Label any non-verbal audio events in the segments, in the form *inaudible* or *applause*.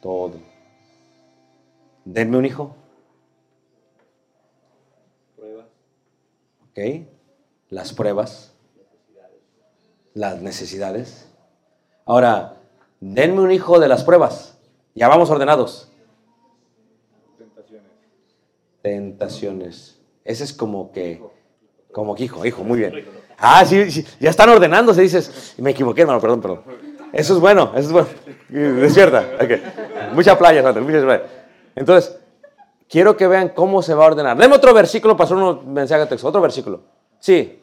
todo. Denme un hijo. Ok. Las pruebas. Las necesidades. Ahora, denme un hijo de las pruebas. Ya vamos ordenados. Tentaciones. Ese es como que, como que hijo, hijo, muy bien. Ah, sí, sí, ya están ordenándose, dices. Me equivoqué, hermano, perdón, perdón. Eso es bueno, eso es bueno. Despierta. ok. *laughs* Mucha playa, Sandra, mucha playa. Entonces, quiero que vean cómo se va a ordenar. Deme otro versículo, pasó un mensaje de texto. Otro versículo. Sí.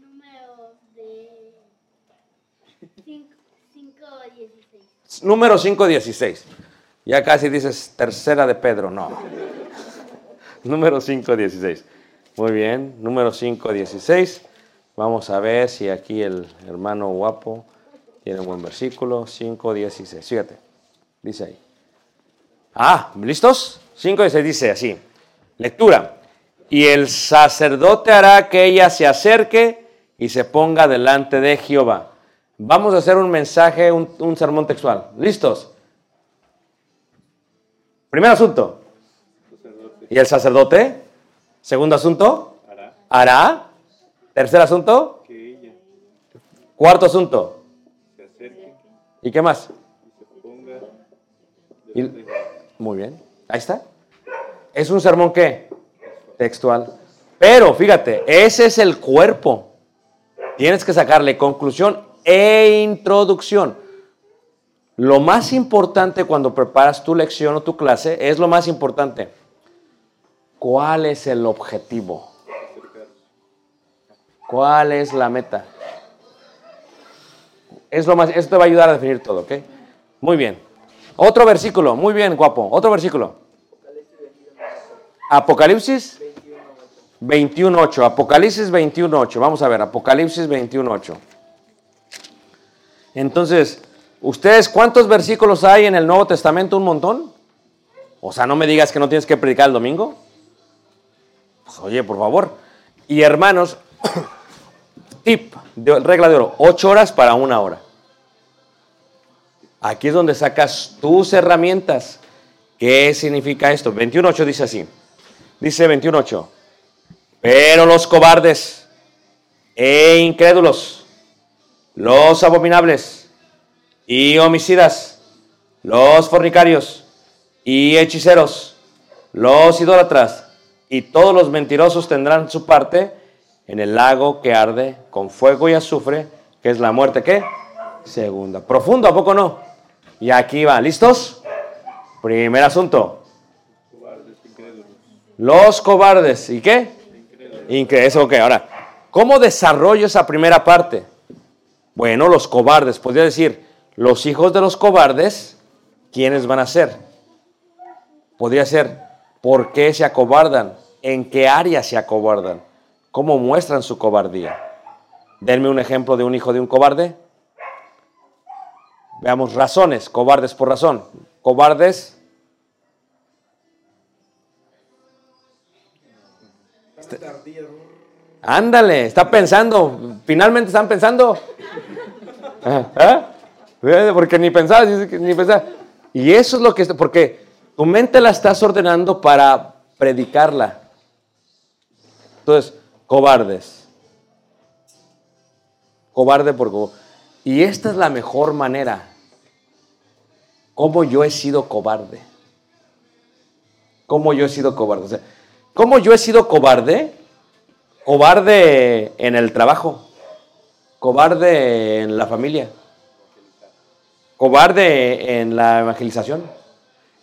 Números de 5.16. Número 5.16. Ya casi dices tercera de Pedro, no. *laughs* Número 5.16. Muy bien, número 5.16. Vamos a ver si aquí el hermano guapo tiene un buen versículo. 5.16. Fíjate, dice ahí. Ah, ¿listos? 5.16 dice así. Lectura. Y el sacerdote hará que ella se acerque y se ponga delante de Jehová. Vamos a hacer un mensaje, un, un sermón textual. ¿Listos? Primer asunto. ¿Y el sacerdote? Segundo asunto. Hará. Tercer asunto. Cuarto asunto. ¿Y qué más? Y- muy bien. Ahí está. Es un sermón qué? Textual. Pero fíjate, ese es el cuerpo. Tienes que sacarle conclusión e introducción. Lo más importante cuando preparas tu lección o tu clase es lo más importante. ¿Cuál es el objetivo? ¿Cuál es la meta? Es lo más, esto te va a ayudar a definir todo, ¿ok? Muy bien. Otro versículo, muy bien, guapo. Otro versículo. Apocalipsis 21.8. Apocalipsis 21.8. Vamos a ver, Apocalipsis 21.8. Entonces, ¿ustedes cuántos versículos hay en el Nuevo Testamento? ¿Un montón? O sea, no me digas que no tienes que predicar el domingo. Pues, oye, por favor. Y hermanos, *coughs* tip, de, regla de oro, ocho horas para una hora. Aquí es donde sacas tus herramientas. ¿Qué significa esto? 21.8 dice así. Dice 21.8. Pero los cobardes e incrédulos, los abominables y homicidas, los fornicarios y hechiceros, los idólatras y todos los mentirosos tendrán su parte en el lago que arde con fuego y azufre, que es la muerte ¿qué? segunda. Profundo, ¿a poco no? Y aquí va, ¿listos? Primer asunto. Los cobardes, ¿y qué? Increíble, eso ok. Ahora, ¿cómo desarrollo esa primera parte? Bueno, los cobardes, podría decir, los hijos de los cobardes, ¿quiénes van a ser? Podría ser, ¿por qué se acobardan? ¿En qué área se acobardan? ¿Cómo muestran su cobardía? Denme un ejemplo de un hijo de un cobarde. Veamos razones, cobardes por razón. Cobardes. Ándale, está pensando. Finalmente están pensando. Ah, ¿ah? Porque ni pensabas, ni pensabas. Y eso es lo que, porque tu mente la estás ordenando para predicarla. Entonces, cobardes. Cobarde por co- Y esta es la mejor manera. Cómo yo he sido cobarde. Cómo yo he sido cobarde. O sea, ¿Cómo yo he sido cobarde? Cobarde en el trabajo. Cobarde en la familia. Cobarde en la evangelización.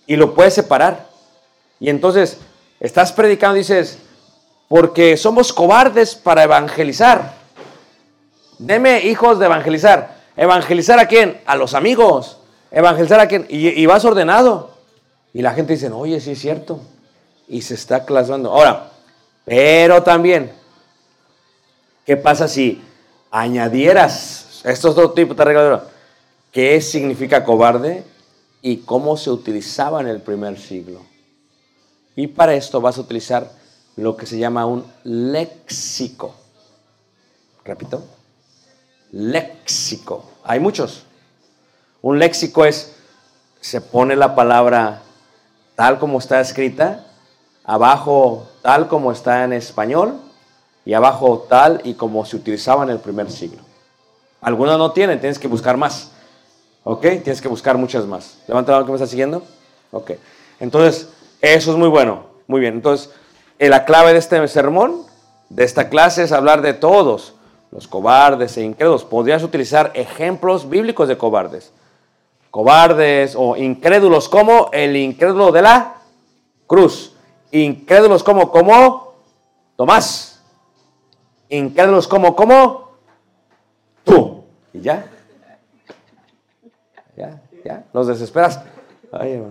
Y lo puedes separar. Y entonces estás predicando y dices, porque somos cobardes para evangelizar. Deme hijos de evangelizar. ¿Evangelizar a quién? A los amigos. ¿Evangelizar a quién? Y, y vas ordenado. Y la gente dice, oye, sí es cierto. Y se está clasando. Ahora, pero también, ¿qué pasa si añadieras estos dos tipos de reglas? ¿Qué significa cobarde y cómo se utilizaba en el primer siglo? Y para esto vas a utilizar lo que se llama un léxico. Repito, léxico. Hay muchos. Un léxico es, se pone la palabra tal como está escrita, abajo tal como está en español y abajo tal y como se utilizaba en el primer siglo. Algunos no tienen, tienes que buscar más. ¿Ok? Tienes que buscar muchas más. Levanta la mano que me está siguiendo. Ok. Entonces, eso es muy bueno. Muy bien. Entonces, eh, la clave de este sermón, de esta clase, es hablar de todos, los cobardes e incrédulos. Podrías utilizar ejemplos bíblicos de cobardes. Cobardes o incrédulos como el incrédulo de la cruz. Incrédulos como, como Tomás. Incrédulos como, como tú. Y ya. Ya, ya. Los desesperas. Ay,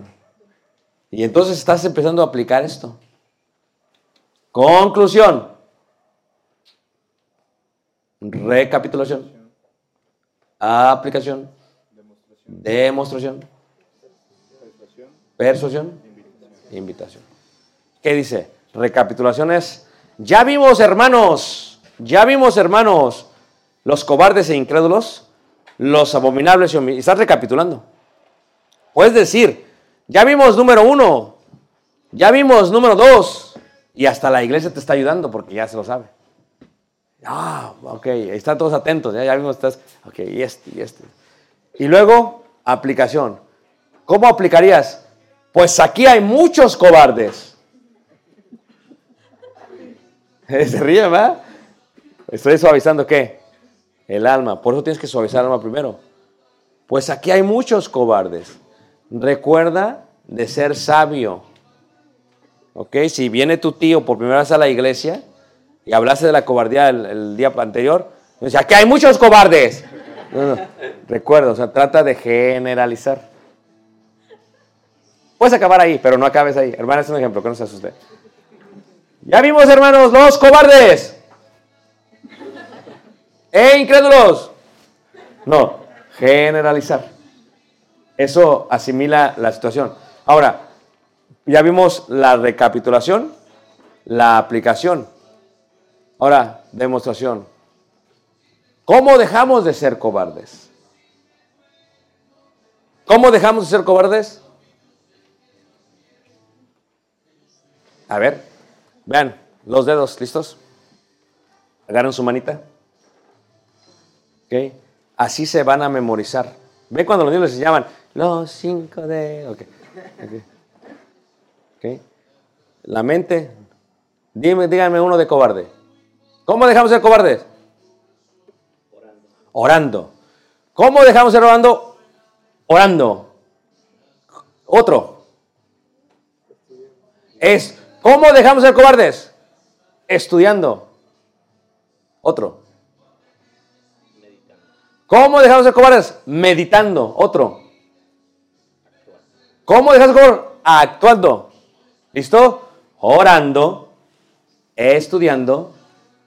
y entonces estás empezando a aplicar esto. Conclusión. Recapitulación. Aplicación. Demostración. Persuasión. Invitación. ¿Qué dice? Recapitulación es, ya vimos hermanos, ya vimos hermanos, los cobardes e incrédulos, los abominables y Estás recapitulando. Puedes decir, ya vimos número uno, ya vimos número dos, y hasta la iglesia te está ayudando porque ya se lo sabe. Ah, ok, están todos atentos, ya, ya vimos, estás, ok, y este, y este. Y luego, aplicación. ¿Cómo aplicarías? Pues aquí hay muchos cobardes. *laughs* Se ríe, ¿verdad? Estoy suavizando qué? El alma. Por eso tienes que suavizar el alma primero. Pues aquí hay muchos cobardes. Recuerda de ser sabio. ¿Ok? Si viene tu tío por primera vez a la iglesia y hablaste de la cobardía el, día anterior, dice, aquí hay muchos cobardes. No, no. Recuerda, o sea, trata de generalizar. Puedes acabar ahí, pero no acabes ahí. Hermana, es un ejemplo, que no se asuste. Ya vimos, hermanos, los cobardes. ¡Eh, incrédulos! No, generalizar. Eso asimila la situación. Ahora, ya vimos la recapitulación, la aplicación. Ahora, demostración. ¿Cómo dejamos de ser cobardes? ¿Cómo dejamos de ser cobardes? A ver, vean los dedos, ¿listos? Agarren su manita. ¿Ok? Así se van a memorizar. ¿Ve cuando los niños les llaman los cinco dedos? Ok. ok. Ok. La mente. Dime, díganme uno de cobarde. ¿Cómo dejamos de ser cobardes? Orando. ¿Cómo dejamos de ser orando? Orando. Otro. Es, ¿cómo dejamos de ser cobardes? Estudiando. Otro. ¿Cómo dejamos de ser cobardes? Meditando. Otro. ¿Cómo dejamos de ser cobardes? Actuando. ¿Listo? Orando, estudiando,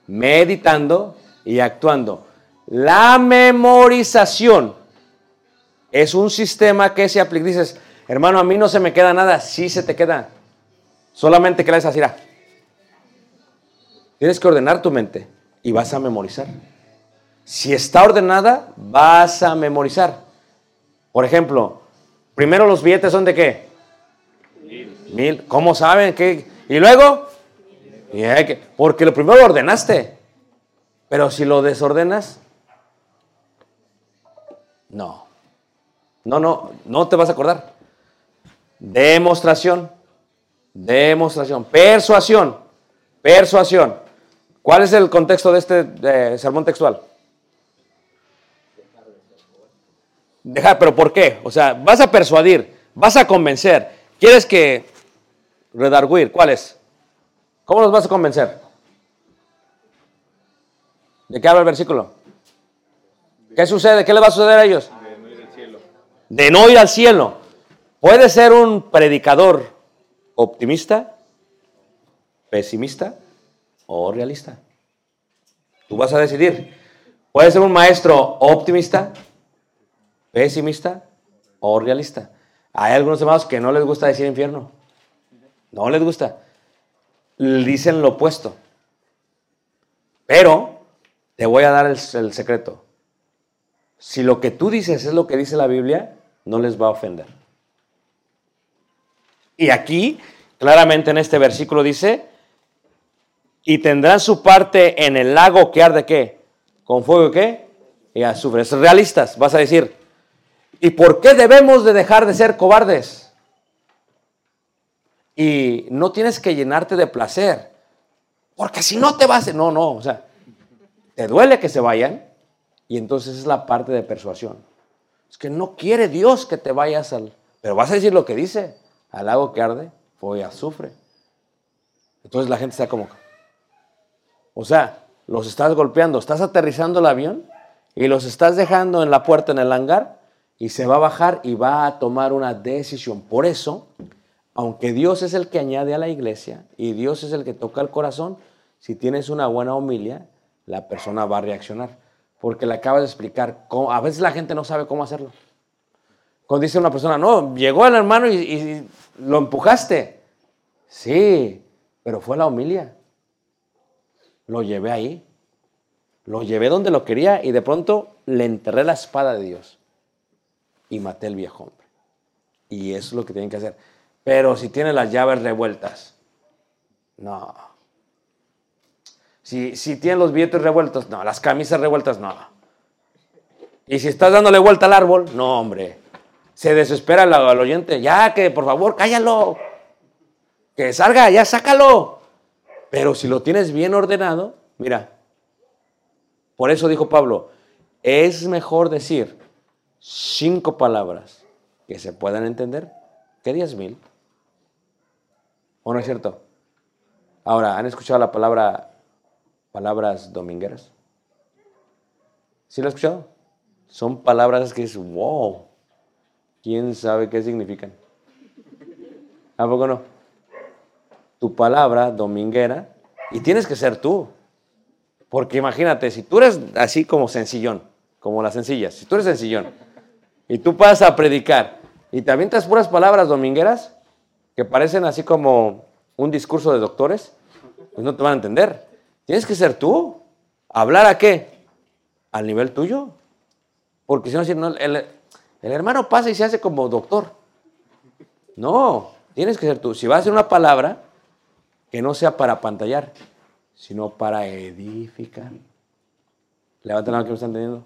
meditando y actuando. La memorización es un sistema que se aplica. Dices, hermano, a mí no se me queda nada. Sí se te queda. Solamente que la es así. mira. Tienes que ordenar tu mente y vas a memorizar. Si está ordenada, vas a memorizar. Por ejemplo, primero los billetes son de qué? Mil. ¿Cómo saben? ¿Qué? ¿Y luego? Porque lo primero lo ordenaste. Pero si lo desordenas, no. No, no, no te vas a acordar. Demostración. Demostración. Persuasión. Persuasión. ¿Cuál es el contexto de este sermón textual? Dejar, pero ¿por qué? O sea, vas a persuadir, vas a convencer. ¿Quieres que redarguir? ¿Cuál es? ¿Cómo los vas a convencer? ¿De qué habla el versículo? ¿Qué sucede? ¿Qué le va a suceder a ellos? De no ir al cielo. Puede ser un predicador optimista, pesimista o realista. Tú vas a decidir. Puede ser un maestro optimista, pesimista o realista. Hay algunos hermanos que no les gusta decir infierno. No les gusta. Dicen lo opuesto. Pero te voy a dar el, el secreto. Si lo que tú dices es lo que dice la Biblia, no les va a ofender. Y aquí, claramente en este versículo dice, y tendrán su parte en el lago que arde qué? Con fuego qué? Y azufre. Es realistas, vas a decir. ¿Y por qué debemos de dejar de ser cobardes? Y no tienes que llenarte de placer. Porque si no te vas, no, no, o sea, te duele que se vayan y entonces es la parte de persuasión. Es que no quiere Dios que te vayas al... Pero vas a decir lo que dice, al lago que arde, y azufre. Entonces la gente está como... O sea, los estás golpeando, estás aterrizando el avión y los estás dejando en la puerta, en el hangar, y se va a bajar y va a tomar una decisión. Por eso, aunque Dios es el que añade a la iglesia y Dios es el que toca el corazón, si tienes una buena homilia, la persona va a reaccionar. Porque le acabas de explicar cómo. A veces la gente no sabe cómo hacerlo. Cuando dice una persona, no, llegó el hermano y, lo empujaste. Sí, pero fue la homilia. Lo llevé ahí. Lo llevé donde lo quería y de pronto le enterré la espada de Dios. Y maté al viejo hombre. Y eso es lo que tienen que hacer. Pero si tiene las llaves revueltas, no. Si, si tiene los billetes revueltos, no. Las camisas revueltas, no. Y si estás dándole vuelta al árbol, no, hombre. Se desespera el, el oyente. Ya, que por favor, cállalo. Que salga, ya sácalo. Pero si lo tienes bien ordenado, mira. Por eso dijo Pablo, es mejor decir cinco palabras que se puedan entender que diez mil. ¿O no es cierto? Ahora, ¿han escuchado la palabra palabras domingueras? ¿Sí lo han escuchado? Son palabras que es wow. ¿Quién sabe qué significan? ¿A poco no? Tu palabra dominguera y tienes que ser tú. Porque imagínate, si tú eres así como sencillón, como las sencillas, si tú eres sencillón y tú pasas a predicar y te avientas puras palabras domingueras que parecen así como un discurso de doctores, pues no te van a entender. Tienes que ser tú. ¿Hablar a qué? Al nivel tuyo. Porque si no, el hermano pasa y se hace como doctor. No, tienes que ser tú. Si vas a hacer una palabra, que no sea para pantallar, sino para edificar. Levanten la mano que me están entendiendo.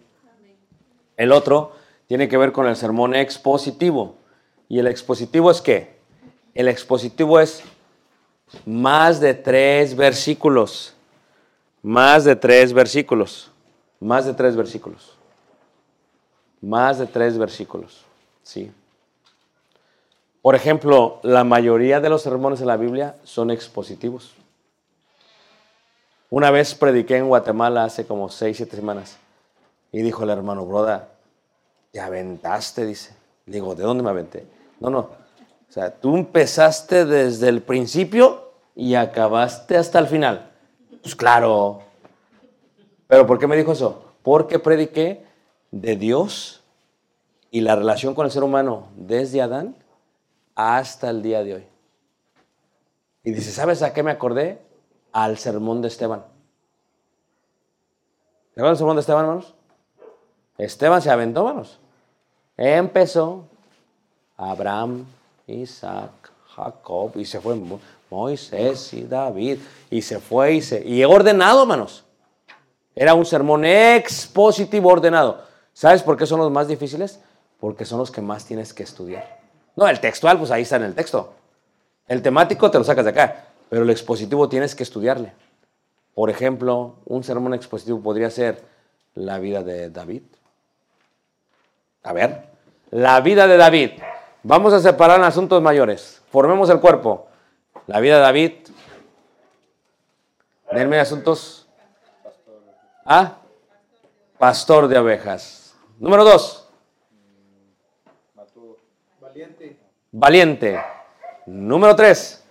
El otro tiene que ver con el sermón expositivo. ¿Y el expositivo es qué? El expositivo es más de tres versículos. Más de tres versículos. Más de tres versículos. Más de tres versículos. Sí. Por ejemplo, la mayoría de los sermones en la Biblia son expositivos. Una vez prediqué en Guatemala hace como seis, siete semanas. Y dijo el hermano, broda, te aventaste, dice. Digo, ¿de dónde me aventé? No, no. O sea, tú empezaste desde el principio y acabaste hasta el final. Pues claro. ¿Pero por qué me dijo eso? Porque prediqué de Dios y la relación con el ser humano desde Adán hasta el día de hoy. Y dice, ¿sabes a qué me acordé? Al sermón de Esteban. ¿Te acuerdas del sermón de Esteban, hermanos? Esteban se aventó, hermanos. Empezó Abraham, Isaac, Jacob, y se fue Moisés y David, y se fue y se... Y ordenado, hermanos. Era un sermón expositivo ordenado. ¿Sabes por qué son los más difíciles? Porque son los que más tienes que estudiar. No, el textual, pues ahí está en el texto. El temático te lo sacas de acá, pero el expositivo tienes que estudiarle. Por ejemplo, un sermón expositivo podría ser la vida de David. A ver, la vida de David. Vamos a separar en asuntos mayores. Formemos el cuerpo. La vida de David. Denme asuntos. Ah, pastor de ovejas. Número dos. Valiente. Número tres.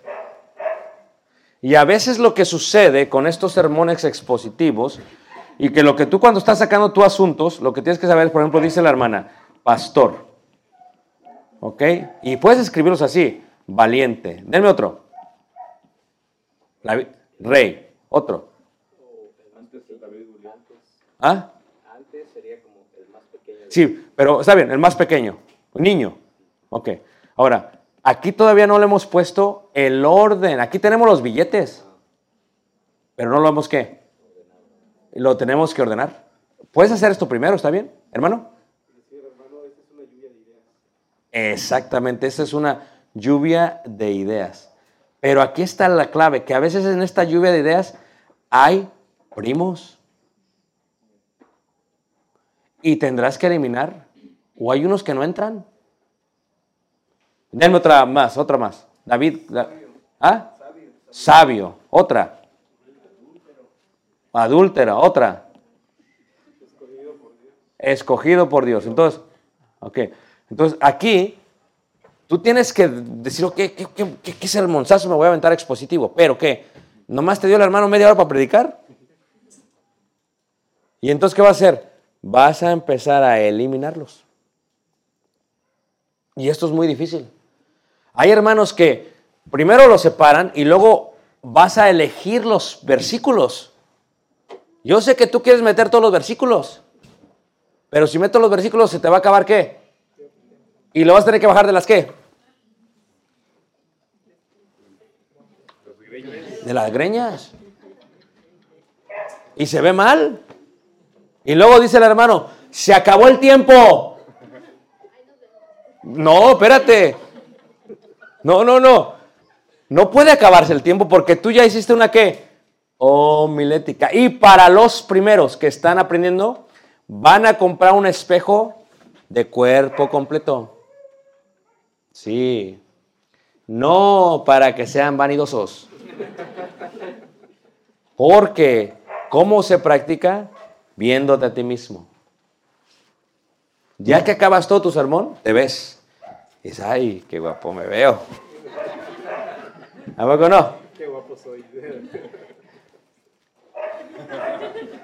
Y a veces lo que sucede con estos sermones expositivos y que lo que tú cuando estás sacando tus asuntos, lo que tienes que saber, por ejemplo, dice la hermana, pastor. ¿Ok? Y puedes escribirlos así, valiente. Denme otro. La vi- rey. Otro. ¿Ah? Sí, pero está bien, el más pequeño. Niño. Ok. Ahora, aquí todavía no le hemos puesto el orden. Aquí tenemos los billetes. Pero no lo hemos qué. Lo tenemos que ordenar. ¿Puedes hacer esto primero? ¿Está bien, hermano? Exactamente, esa es una lluvia de ideas. Pero aquí está la clave, que a veces en esta lluvia de ideas hay primos. Y tendrás que eliminar. O hay unos que no entran. Denme otra más, otra más. David. la- ¿Ah? Sabio. Otra. Adúltera. Otra. Escogido por Dios. Entonces, ok. Entonces, aquí, tú tienes que decir, ok, ¿qué, es el monzazo? Me voy a aventar expositivo. ¿Pero qué? ¿Nomás te dio el hermano media hora para predicar? ¿Y entonces qué va a hacer? Vas a empezar a eliminarlos. Y esto es muy difícil. Hay hermanos que primero los separan y luego vas a elegir los versículos. Yo sé que tú quieres meter todos los versículos, pero si meto los versículos se te va a acabar qué? Y lo vas a tener que bajar de las qué? De las greñas. Y se ve mal. Y luego dice el hermano, se acabó el tiempo. No, espérate. No, no, no. No puede acabarse el tiempo porque tú ya hiciste una qué? Homilética. Y para los primeros que están aprendiendo, van a comprar un espejo de cuerpo completo. Sí. No para que sean vanidosos. Porque, ¿cómo se practica? Viéndote a ti mismo. Ya que acabas todo tu sermón, te ves. Y dices, ay, qué guapo me veo. ¿A poco no? Qué guapo soy.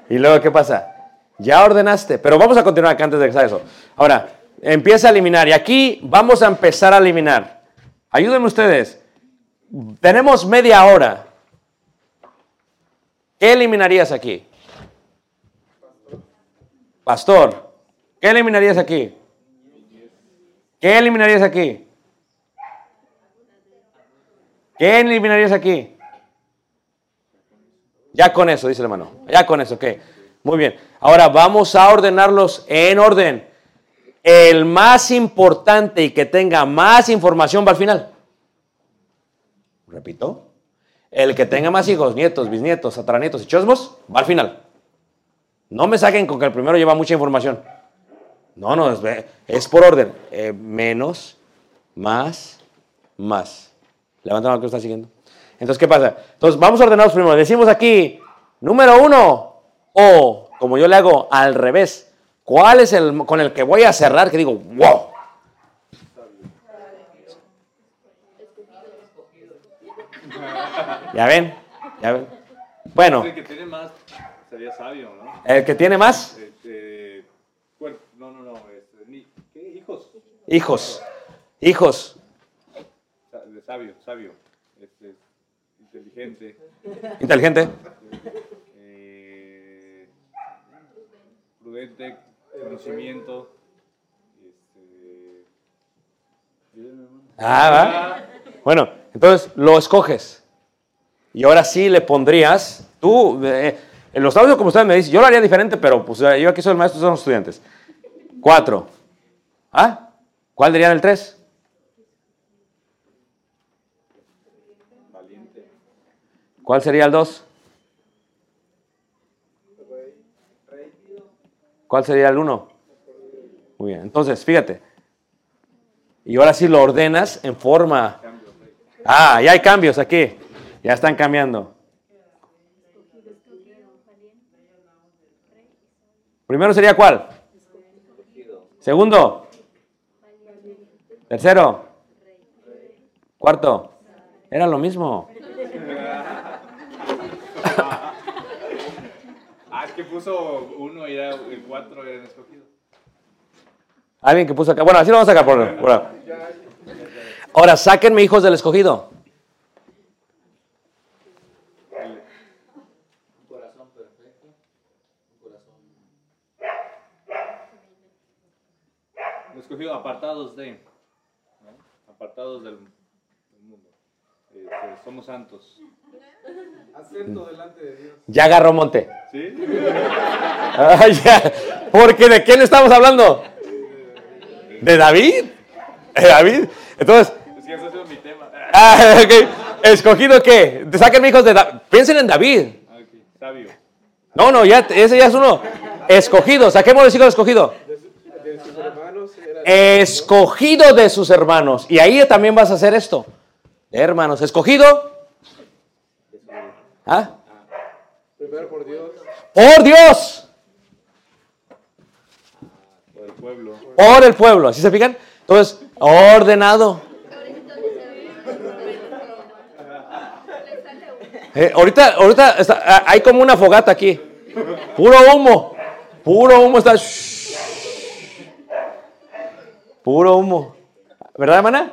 Y luego, ¿qué pasa? Ya ordenaste, pero vamos a continuar acá antes de que sea eso. Ahora, empieza a eliminar. Y aquí vamos a empezar a eliminar. Ayúdenme ustedes. Tenemos media hora. ¿Qué eliminarías aquí? Pastor, ¿qué eliminarías aquí? ¿Qué eliminarías aquí? ¿Qué eliminarías aquí? Ya con eso, dice el hermano. Ya con eso, ok. Muy bien. Ahora vamos a ordenarlos en orden. El más importante y que tenga más información va al final. Repito. El que tenga más hijos, nietos, bisnietos, atranietos y chosmos, va al final. No me saquen con que el primero lleva mucha información. No, no, es, es por orden. Eh, menos, más, más. Levanta la mano que está siguiendo. Entonces, ¿qué pasa? Entonces, vamos a ordenarlos primero. Decimos aquí, número uno, o como yo le hago al revés. ¿Cuál es el con el que voy a cerrar? Que digo, wow. *laughs* Ya ven, ya ven. Bueno, El que tiene más sería sabio, ¿no? el que tiene más Este, no, no, no. Este, ni- ¿Qué? Hijos. hijos, hijos, Sabio, sabio. Este, inteligente. inteligente, eh, prudente, conocimiento. Este. Ah, va. Bueno, entonces lo escoges. Y ahora sí le pondrías, tú, eh, en los audios como ustedes me dicen, yo lo haría diferente, pero pues eh, yo aquí soy el maestro, son los estudiantes. Cuatro. ¿Ah? ¿Cuál dirían el tres? ¿Cuál sería el dos? ¿Cuál sería el uno? Muy bien, entonces, fíjate. Y ahora sí lo ordenas en forma. Ah, ya hay cambios aquí. Ya están cambiando. Primero sería cuál? Segundo. Tercero. Cuarto. Era lo mismo. Ah, es que puso uno y era el cuatro eran escogidos. Alguien que puso acá. Bueno, así lo vamos a sacar por, ahora. Ahora, sáquenme hijos del escogido. Los escogidos apartados de. ¿no? Apartados del, del mundo. Este, somos santos. Acepto delante de Dios. Ya agarró monte. ¿Sí? Ah, ya. Porque ¿de quién estamos hablando? ¿De David? ¿De David? Entonces, Es que ese ha sido mi tema. ah. ¿escogido qué? Sáquenme hijos de David. Piensen en David. Ah. Sabio. No, no, ya, ese ya es uno. Escogido. Saquemos los hijos de escogido. De sus hermanos era Escogido de sus hermanos. Y ahí también vas a hacer esto. Hermanos, escogido. ¿Ah? primero por Dios, Por Dios. Por el pueblo. Por el pueblo. ¿Así se fijan? Entonces, ordenado. Eh, ahorita, ahorita está- ah, hay como una fogata aquí. Puro humo. Puro humo está. shh. Puro humo. ¿Verdad, hermana?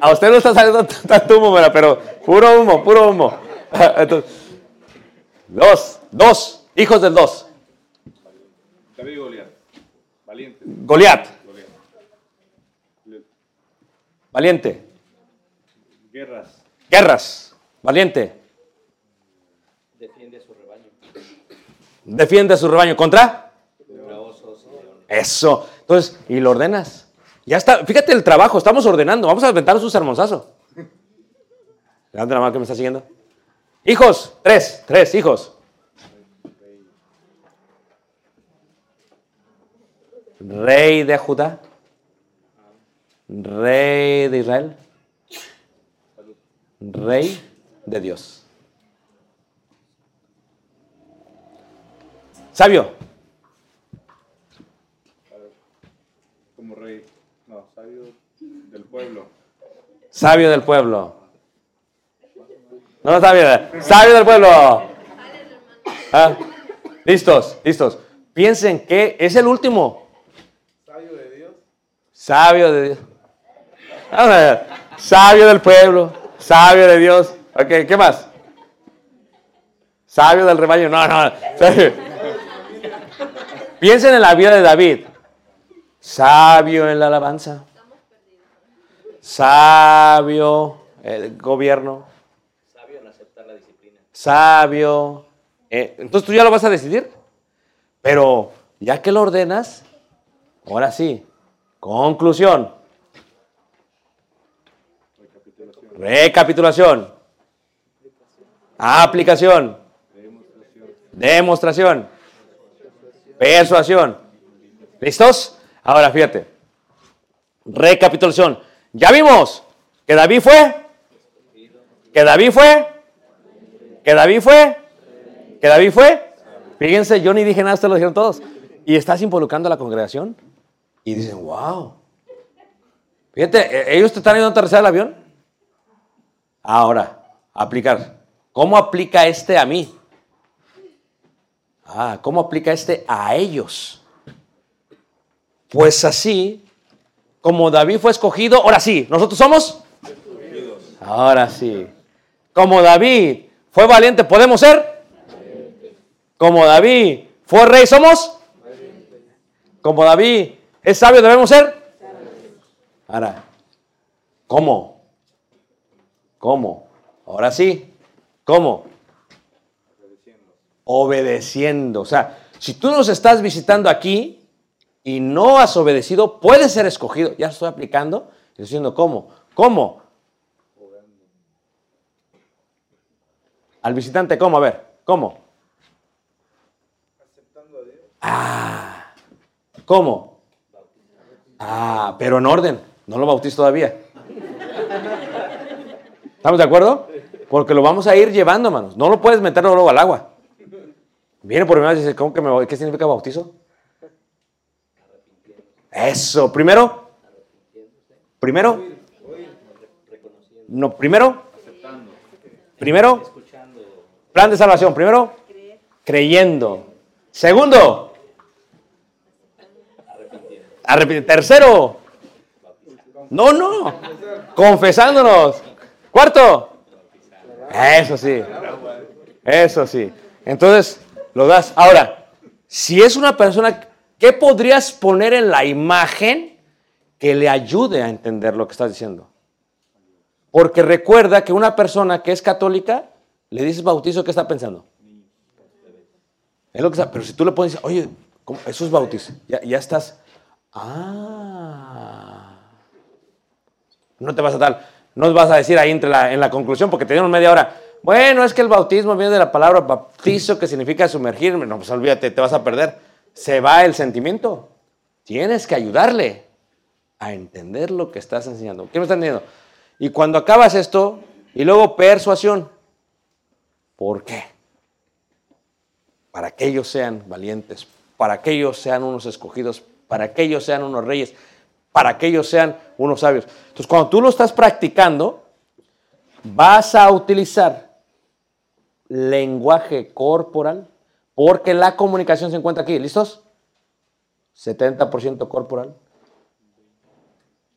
A usted no está saliendo *laughs* tanto humo, ¿verdad? pero puro humo, puro humo. *laughs* Entonces, dos, dos, hijos del dos. David y Goliat. Valiente. Goliat, valiente. Guerras. Guerras, valiente. Defiende a su rebaño. Defiende a su rebaño contra. Contra osos y leones. Eso. Entonces, y lo ordenas. Ya está. Fíjate el trabajo, estamos ordenando. Vamos a aventarnos un sermonzazo. Levanta la mano que me está siguiendo. Hijos, tres, tres hijos. Rey de Judá. Rey de Israel. Rey de Dios. Sabio. como rey. Sabio del pueblo. Sabio del pueblo. No, sabio. Sabio del pueblo. Ah, Listos, listos. Piensen que es el último. Sabio de Dios. Sabio de Dios. Vamos a ver. Sabio del pueblo. Sabio de Dios. Ok, ¿qué más? Sabio del rebaño. No, no. sabio. *laughs* Piensen en la vida de David. Sabio en la alabanza. Sabio el gobierno. Sabio en aceptar la disciplina. Sabio. Eh, entonces tú ya lo vas a decidir. Pero ya que lo ordenas, ahora sí. Conclusión. Recapitulación. Aplicación. Demostración. Persuasión. ¿Listos? Ahora fíjate. Recapitulación. Ya vimos que David fue. Que David fue. Que David fue. Que David fue. Fíjense, yo ni dije nada, ustedes lo dijeron todos. Y estás involucrando a la congregación. Y dicen, wow. Fíjate, ¿e- ellos te están ayudando a aterrizar el avión. Ahora, aplicar. ¿Cómo aplica este a mí? Ah, ¿cómo aplica este a ellos? Pues así, como David fue escogido, ahora sí, nosotros somos. Ahora sí. Como David fue valiente, ¿podemos ser? Como David fue rey, ¿somos? Como David es sabio, ¿debemos ser? Ahora, ¿cómo? ¿Cómo? Ahora sí, ¿cómo? Obedeciendo. O sea, si tú nos estás visitando aquí y no has obedecido, puedes ser escogido. Ya estoy aplicando, estoy diciendo cómo. ¿Cómo? Al visitante, ¿cómo? A ver, ¿cómo? Ah, ¿cómo? Ah, pero en orden. No lo bautizo todavía. ¿Estamos de acuerdo? Porque lo vamos a ir llevando, hermanos. No lo puedes meter luego al agua. Viene por primera vez y dice, ¿cómo que me ¿qué significa bautizo? Eso, primero. Primero. No, primero. Primero. Plan de salvación. Primero. Creyendo. Segundo. Arrepentiendo. Tercero. No, no. Confesándonos. Cuarto. Eso sí. Eso sí. Entonces, lo das. Ahora, si es una persona, ¿qué podrías poner en la imagen que le ayude a entender lo que estás diciendo? Porque recuerda que una persona que es católica, le dices bautizo, ¿qué está pensando? Es lo que está, pero si tú le pones, oye, eso es bautizo, ya, estás, ah, no te vas a dar, no vas a decir ahí entre la, en la conclusión, porque te dieron media hora, bueno, es que el bautismo viene de la palabra bautizo, que significa sumergirme, no, pues olvídate, te vas a perder, se va el sentimiento, tienes que ayudarle a entender lo que estás enseñando. ¿Qué me están entendiendo? Y cuando acabas esto, y luego persuasión, ¿por qué? para que ellos sean valientes, para que ellos sean unos escogidos, para que ellos sean unos reyes, para que ellos sean unos sabios. Entonces, cuando tú lo estás practicando, vas a utilizar lenguaje corporal, porque la comunicación se encuentra aquí. ¿Listos? 70% corporal,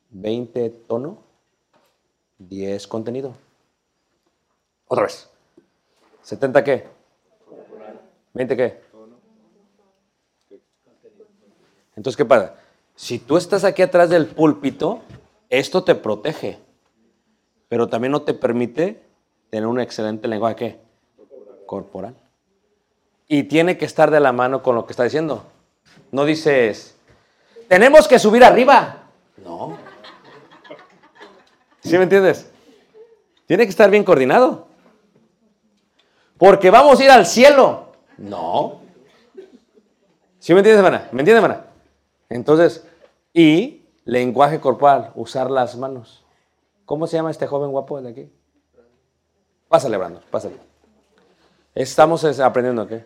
20 tono, 10 contenido. Otra vez. ¿70 qué? ¿20 qué? Entonces, ¿qué pasa? Si tú estás aquí atrás del púlpito, esto te protege, pero también no te permite tener un excelente lenguaje corporal. Y tiene que estar de la mano con lo que está diciendo. No dices, tenemos que subir arriba. No. ¿Sí me entiendes? Tiene que estar bien coordinado. Porque vamos a ir al cielo. No. ¿Sí me entiendes, hermana? ¿Me entiendes, hermana? Entonces, y lenguaje corporal, usar las manos. ¿Cómo se llama este joven guapo de aquí? Pásale, Brandon, pásale. Estamos es, aprendiendo, ¿qué?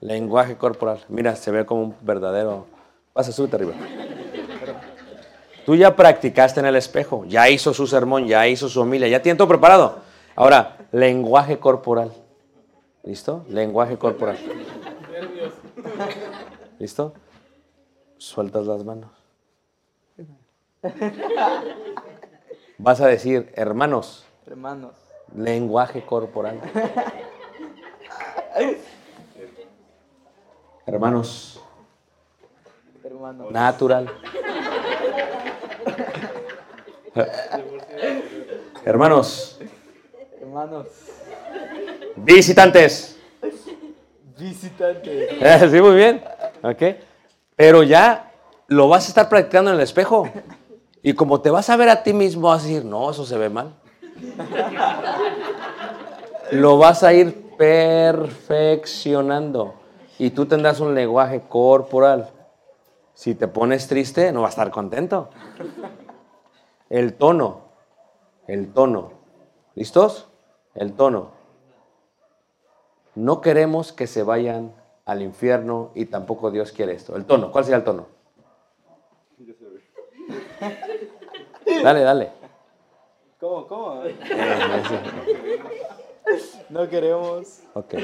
Lenguaje corporal. Mira, se ve como un verdadero... Pasa, súbete arriba. Tú ya practicaste en el espejo, ya hizo su sermón, ya hizo su homilia, ya tiene todo preparado. Ahora, lenguaje corporal. ¿Listo? Lenguaje corporal. ¿Listo? Sueltas las manos. Vas a decir, hermanos, Hermanos. lenguaje corporal. *laughs* Hermanos, Hermanos. natural. Hermanos, Hermanos. visitantes. Visitantes. Sí, muy bien. Ok. Pero ya lo vas a estar practicando en el espejo. Y como te vas a ver a ti mismo, vas a decir, no, eso se ve mal. Lo vas a ir perfeccionando. Y tú tendrás un lenguaje corporal. Si te pones triste, no vas a estar contento. El tono. El tono. ¿Listos? El tono. No queremos que se vayan al infierno y tampoco Dios quiere esto. El tono, ¿cuál sería el tono? Dale, dale. ¿Cómo? ¿Cómo? No queremos. Ok.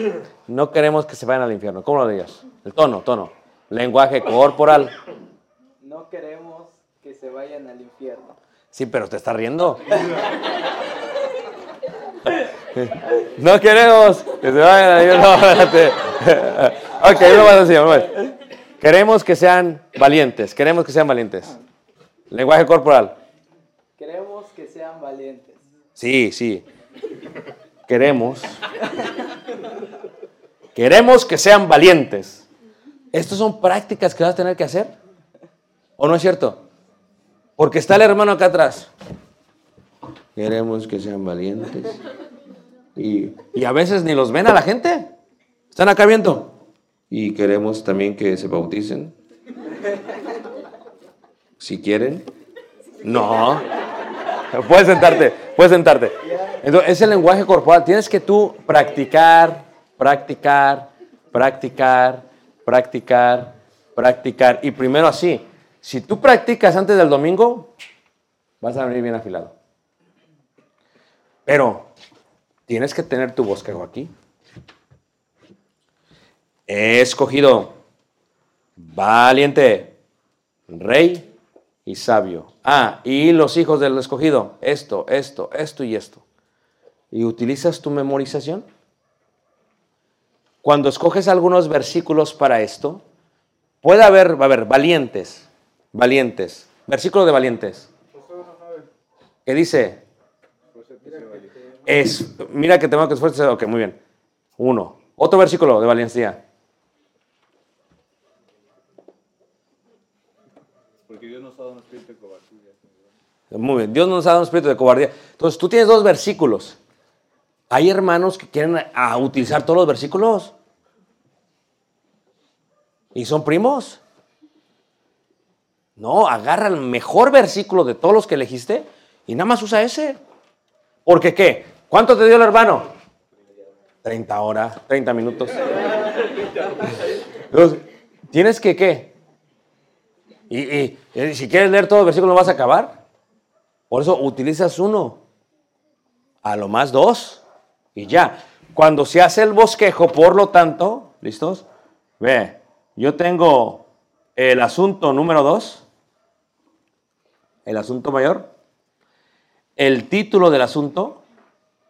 No queremos que se vayan al infierno. ¿Cómo lo digas? El tono, tono. Lenguaje corporal. No queremos que se vayan al infierno. Sí, pero te está riendo. No queremos que se vayan al infierno. No. Ok, lo vas a decir. vamos a ver. Queremos que sean valientes. Queremos que sean valientes. Lenguaje corporal. Queremos que sean valientes. Sí, sí. Queremos. Queremos que sean valientes. Estas son prácticas que vas a tener que hacer. ¿O no es cierto? Porque está el hermano acá atrás. Queremos que sean valientes. Y, y a veces ni los ven a la gente. Están acá viendo. Y queremos también que se bauticen. Si quieren. No. Puedes sentarte, puedes sentarte. Entonces, es el lenguaje corporal. Tienes que tú practicar, practicar, practicar, practicar, practicar. Y primero así, si tú practicas antes del domingo, vas a venir bien afilado. Pero tienes que tener tu bosquejo aquí. He escogido valiente, rey y sabio. Ah, y los hijos del escogido, esto, esto, esto y esto. ¿Y utilizas tu memorización? Cuando escoges algunos versículos para esto, puede haber, va a haber valientes, valientes, versículo de valientes. ¿Qué dice? Es, mira que tengo que esforzarse. Ok, muy bien. Uno. Otro versículo de valentía. Porque Dios nos ha dado un espíritu de cobardía. Muy bien. Dios no nos ha dado un espíritu de cobardía. Entonces, tú tienes dos versículos. Hay hermanos que quieren a, utilizar todos los versículos. ¿Y son primos? No, agarra el mejor versículo de todos los que elegiste y nada más usa ese. Porque qué? ¿Cuánto te dio el hermano? 30 horas, 30 minutos. Entonces, tienes que qué? Y, si quieres leer todo el versículo no vas a acabar. Por eso utilizas uno. A lo más dos. Y ya. Cuando se hace el bosquejo, por lo tanto, ¿listos? Ve, yo tengo el asunto número dos. El asunto mayor. El título del asunto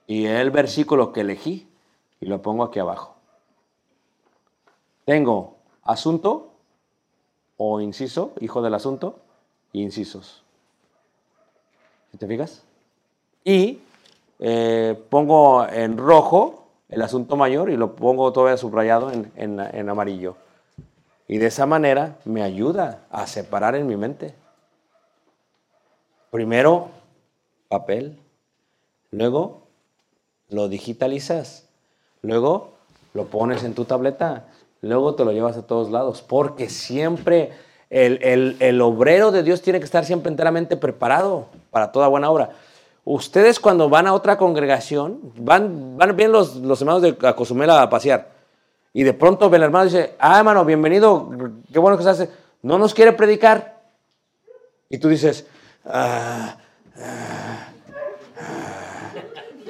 y el versículo que elegí y lo pongo aquí abajo. Tengo asunto o inciso, hijo del asunto, incisos. ¿Te fijas? Y eh, pongo en rojo el asunto mayor y lo pongo todavía subrayado en, amarillo. Y de esa manera me ayuda a separar en mi mente. Primero, papel. Luego, lo digitalizas. Luego, lo pones en tu tableta. Luego te lo llevas a todos lados. Porque siempre el obrero de Dios tiene que estar siempre enteramente preparado para toda buena obra. Ustedes cuando van a otra congregación, van, van bien los, los hermanos de Cozumel a pasear. Y de pronto el hermano dice, ah, hermano, bienvenido, qué bueno que se hace. No nos quiere predicar. Y tú dices, ah, ah, ah.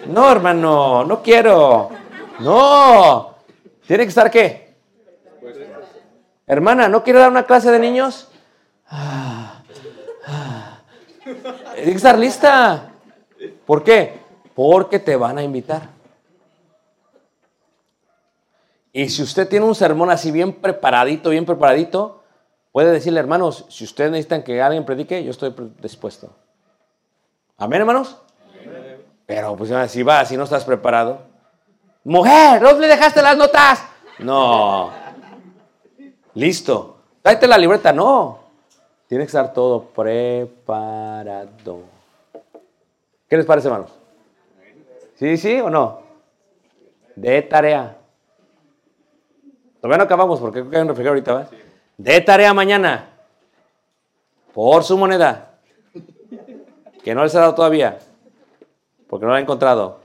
No, hermano, no quiero. No. ¿Tiene que estar qué? Hermana, ¿no quiere dar una clase de niños? Tiene que estar lista. ¿Por qué? Porque te van a invitar. Y si usted tiene un sermón así bien preparadito, bien preparadito, puede decirle, hermanos, si ustedes necesitan que alguien predique, yo estoy dispuesto. Amén, hermanos. Pero pues si vas, si no estás preparado. Mujer, ¿dónde dejaste las notas? No. Listo. Tráete la libreta. No. Tiene que estar todo preparado. ¿Qué les parece, hermanos? ¿Sí, sí o no? De tarea. Todavía no acabamos porque creo que hay un refrigerador ahorita, ¿va? De tarea mañana. Por su moneda. Que no les he dado todavía. Porque no la he encontrado.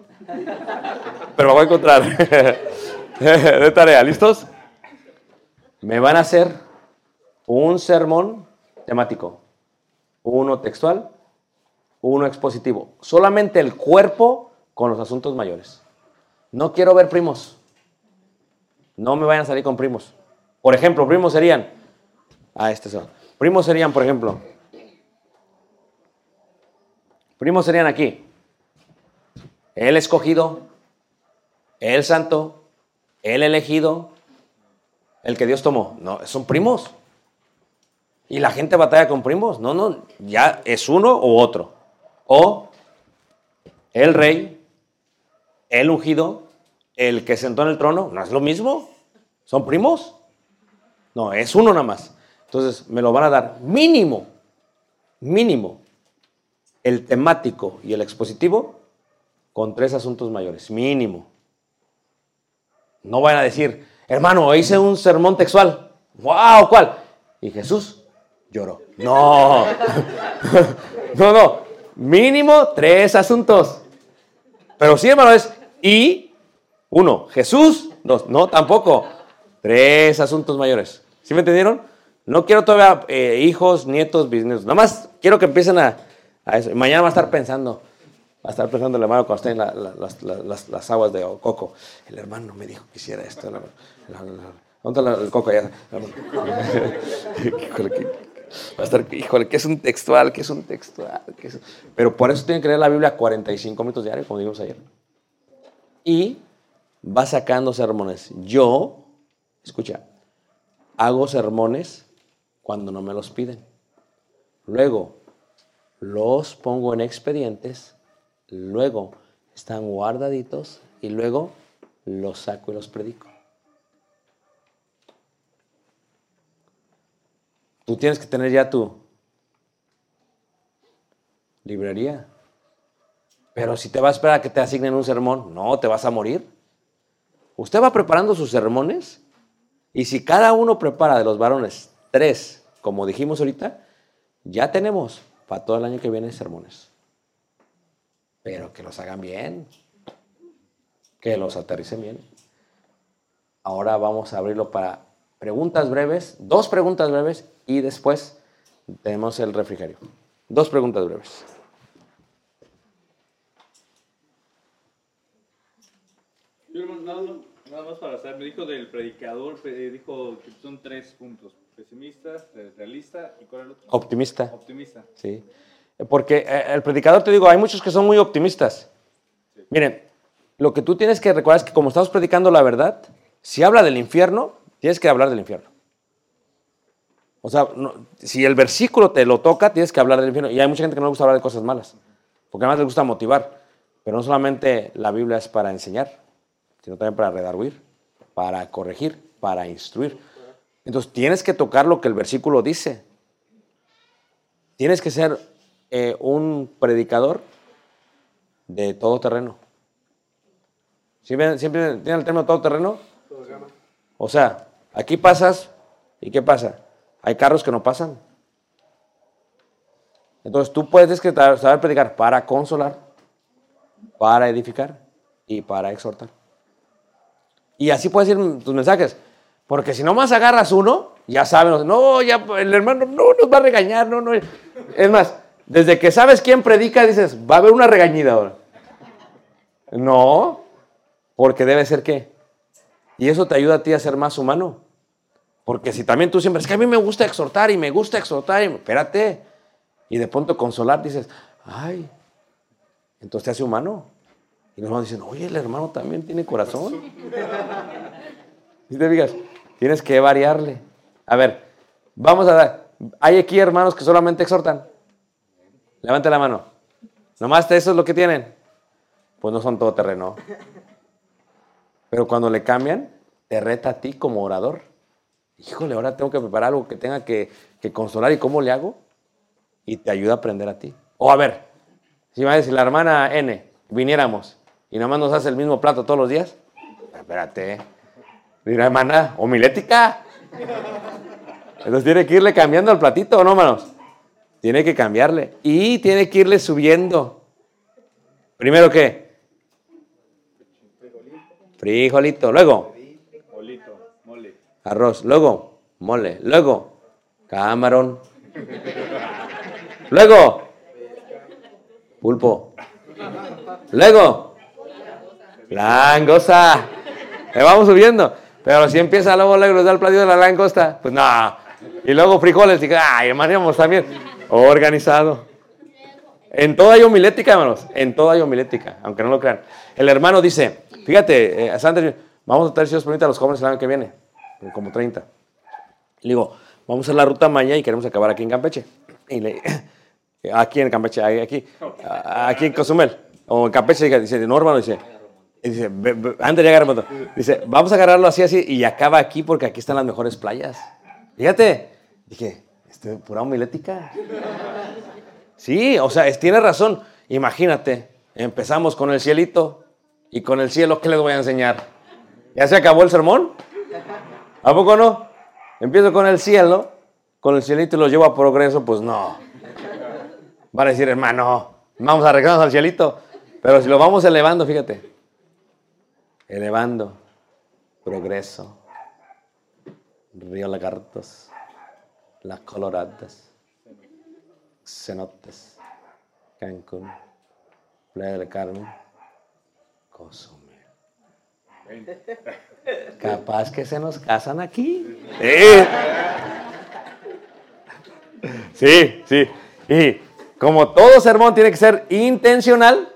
Pero la voy a encontrar. *laughs* De tarea, ¿listos? Me van a hacer un sermón temático. Uno textual, uno expositivo. Solamente el cuerpo con los asuntos mayores. No quiero ver primos. No me vayan a salir con primos. Por ejemplo, primos serían. Ah, este son. Primos serían, por ejemplo. Primos serían aquí. El escogido, el santo, el elegido, el que Dios tomó. No, son primos. Y la gente batalla con primos. No, no, ya es uno u otro. O el rey, el ungido, el que sentó en el trono. No es lo mismo. ¿Son primos? No, es uno nada más. Entonces me lo van a dar mínimo, mínimo, el temático y el expositivo con tres asuntos mayores, mínimo. No vayan a decir, hermano, hice un sermón textual. ¡Wow! ¿Cuál? Y Jesús lloró. No, *laughs* no, no. Mínimo tres asuntos. Pero sí, hermano, es y uno. Jesús, dos. No, tampoco. Tres asuntos mayores. ¿Sí me entendieron? No quiero todavía eh, hijos, nietos, bisnietos. Nada más quiero que empiecen a, eso. Mañana va a estar pensando. Va a estar pensando el hermano cuando la- las, la- las- aguas de coco. El hermano me dijo que hiciera esto. La- la- la- ¿Dónde está la- el coco? Allá. Va a estar, híjole, que es un textual, que es un textual. que es- Pero por eso tienen que leer la Biblia 45 minutos diarios, como dijimos ayer. Y va sacando sermones. Yo, escucha, hago sermones cuando no me los piden. Luego, los pongo en expedientes, luego están guardaditos y luego los saco y los predico. Tú tienes que tener ya tu librería. Pero si te vas a esperar a que te asignen un sermón, no, te vas a morir. Usted va preparando sus sermones y si cada uno prepara de los varones tres, como dijimos ahorita, ya tenemos para todo el año que viene sermones. Pero que los hagan bien, que los aterricen bien. Ahora vamos a abrirlo para preguntas breves, dos preguntas breves y después tenemos el refrigerio. Dos preguntas breves. Nada, más- para saber, me dijo del predicador, eh, dijo que son tres puntos, pesimista, re- realista y ¿cuál es el otro? Optimista. Optimista. Sí. Porque eh, el predicador, te digo, hay muchos que son muy optimistas. Miren, lo que tú tienes que recordar es que como estamos predicando la verdad, si habla del infierno, tienes que hablar del infierno. O sea, no- si el versículo te lo toca, tienes que hablar del infierno. Y hay mucha gente que no le gusta hablar de cosas malas, porque además les gusta motivar. Pero no solamente la Biblia es para enseñar, sino también para redarguir, para corregir, para instruir. Entonces tienes que tocar lo que el versículo dice. Tienes que ser eh, un predicador de todo terreno. ¿Siempre, siempre tiene el término todo terreno? O sea, aquí pasas y ¿qué pasa? Hay carros que no pasan. Entonces tú puedes saber predicar para consolar, para edificar y para exhortar. Y así puedes ir tus mensajes. Porque si nomás agarras uno, ya saben, no, ya el hermano no nos va a regañar, no, no. Es más, Desde que sabes quién predica, dices, va a haber una regañida ahora. No, porque debe ser qué. Y eso te ayuda a ti a ser más humano. Porque si también tú siempre, es que a mí me gusta exhortar y me gusta exhortar, y espérate. Y de pronto consolar dices, ay, entonces te hace humano. Y los hermanos dicen, oye, el hermano también tiene corazón. *laughs* ¿Sí te fijas? Tienes que variarle. A ver, vamos a dar. Hay aquí hermanos que solamente exhortan. Levante la mano. Nomás eso es lo que tienen. Pues no son todo terreno. Pero cuando le cambian, te reta a ti como orador. Híjole, ahora tengo que preparar algo que tenga que, consolar. ¿Y cómo le hago? Y te ayuda a aprender a ti. O a ver, si, me- si la hermana N viniéramos y nada más nos hace el mismo plato todos los días, espérate. Mira, hermana, homilética. Entonces tiene que irle cambiando el platito, ¿o no, hermanos? Tiene que cambiarle. Y tiene que irle subiendo. Primero, ¿qué? Frijolito. Luego. Arroz. Luego, mole. Luego, camarón. Luego, pulpo. Luego, langosta. Le vamos subiendo. Pero si empieza luego, luego nos da el platillo de la langosta, pues no. Y luego frijoles, y ay, hermanos, también. Organizado. En toda hay homilética, hermanos. En toda hay homilética, aunque no lo crean. El hermano dice, fíjate, eh, Sandra, vamos a traer, si os permite, a los jóvenes el año que viene. Como 30. Le digo, vamos a la ruta Maya y queremos acabar aquí en Campeche. Y le, *laughs* aquí en Campeche, aquí, aquí en Cozumel. O en Campeche, dice, no, hermano, dice, dice, "Ve- ve- ande, ya agarra, Dice, vamos a agarrarlo así, así, y acaba aquí porque aquí están las mejores playas. Fíjate. Dije, este, pura homilética. Sí, o sea, tiene razón. Imagínate, empezamos con el cielito y con el cielo, ¿qué les voy a enseñar? ¿Ya se acabó el sermón? ¿A poco no? Empiezo con el cielo, con el cielito y lo llevo a progreso, pues no. Van a decir, hermano, vamos a regresarnos al cielito. Pero si lo vamos elevando, fíjate. Elevando, progreso, Río Lagartos, Las Coloradas, Cenotes, Cancún, Playa del Carmen, Cozumel. *laughs* Capaz que se nos casan aquí. Sí. Sí. Y como todo sermón tiene que ser intencional,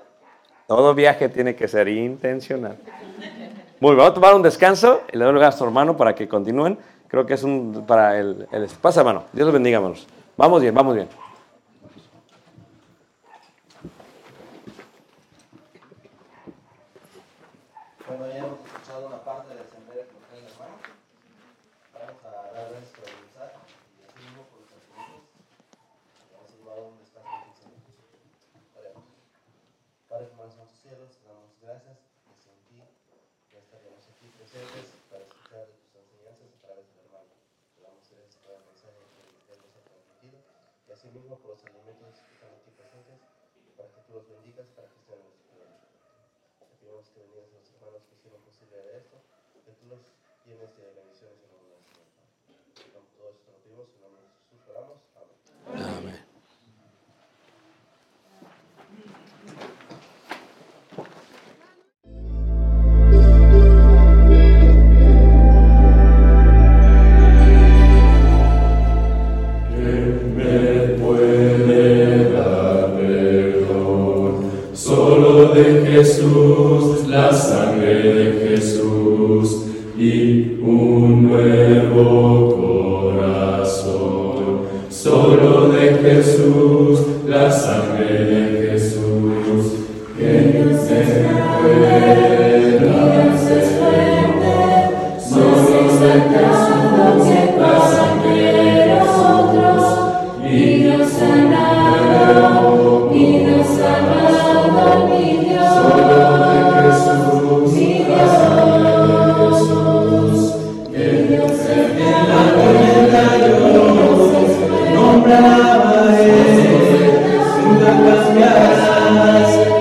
todo viaje tiene que ser intencional. Muy bien, vamos a tomar un descanso y le doy lugar a su hermano para que continúen. Creo que es un para el, el pasa hermano. Dios los bendiga, hermanos. Vamos bien, vamos bien. Bueno, ya hemos escuchado una parte del sendero que nos trae el hermano. Vamos a dar gracias por regresar y así mismo por los atributos. Vamos a tomar un descanso de 15 minutos. Oremos. Padre que moras en los damos gracias y sin ti ya estaríamos aquí presentes para escuchar de tus enseñanzas a través del hermano. Te damos gracias por el mensaje que él nos ha transmitido y así mismo por los alimentos que están aquí presentes para que tú los bendigas para que nuestro gloria. Te pedimos que bendigas a los hermanos que hicieron posible de esto, que tú los llenes de bendiciones del Señor. Padre. Todo esto lo pedimos en nombre de Jesús, oramos.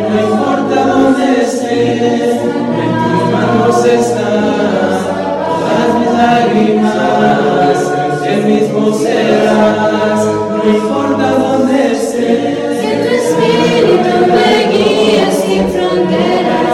No importa dónde estés, en tus manos estás. Las mis lágrimas, en ti mismo serás. No importa dónde estés, en tu espíritu me guías sin fronteras.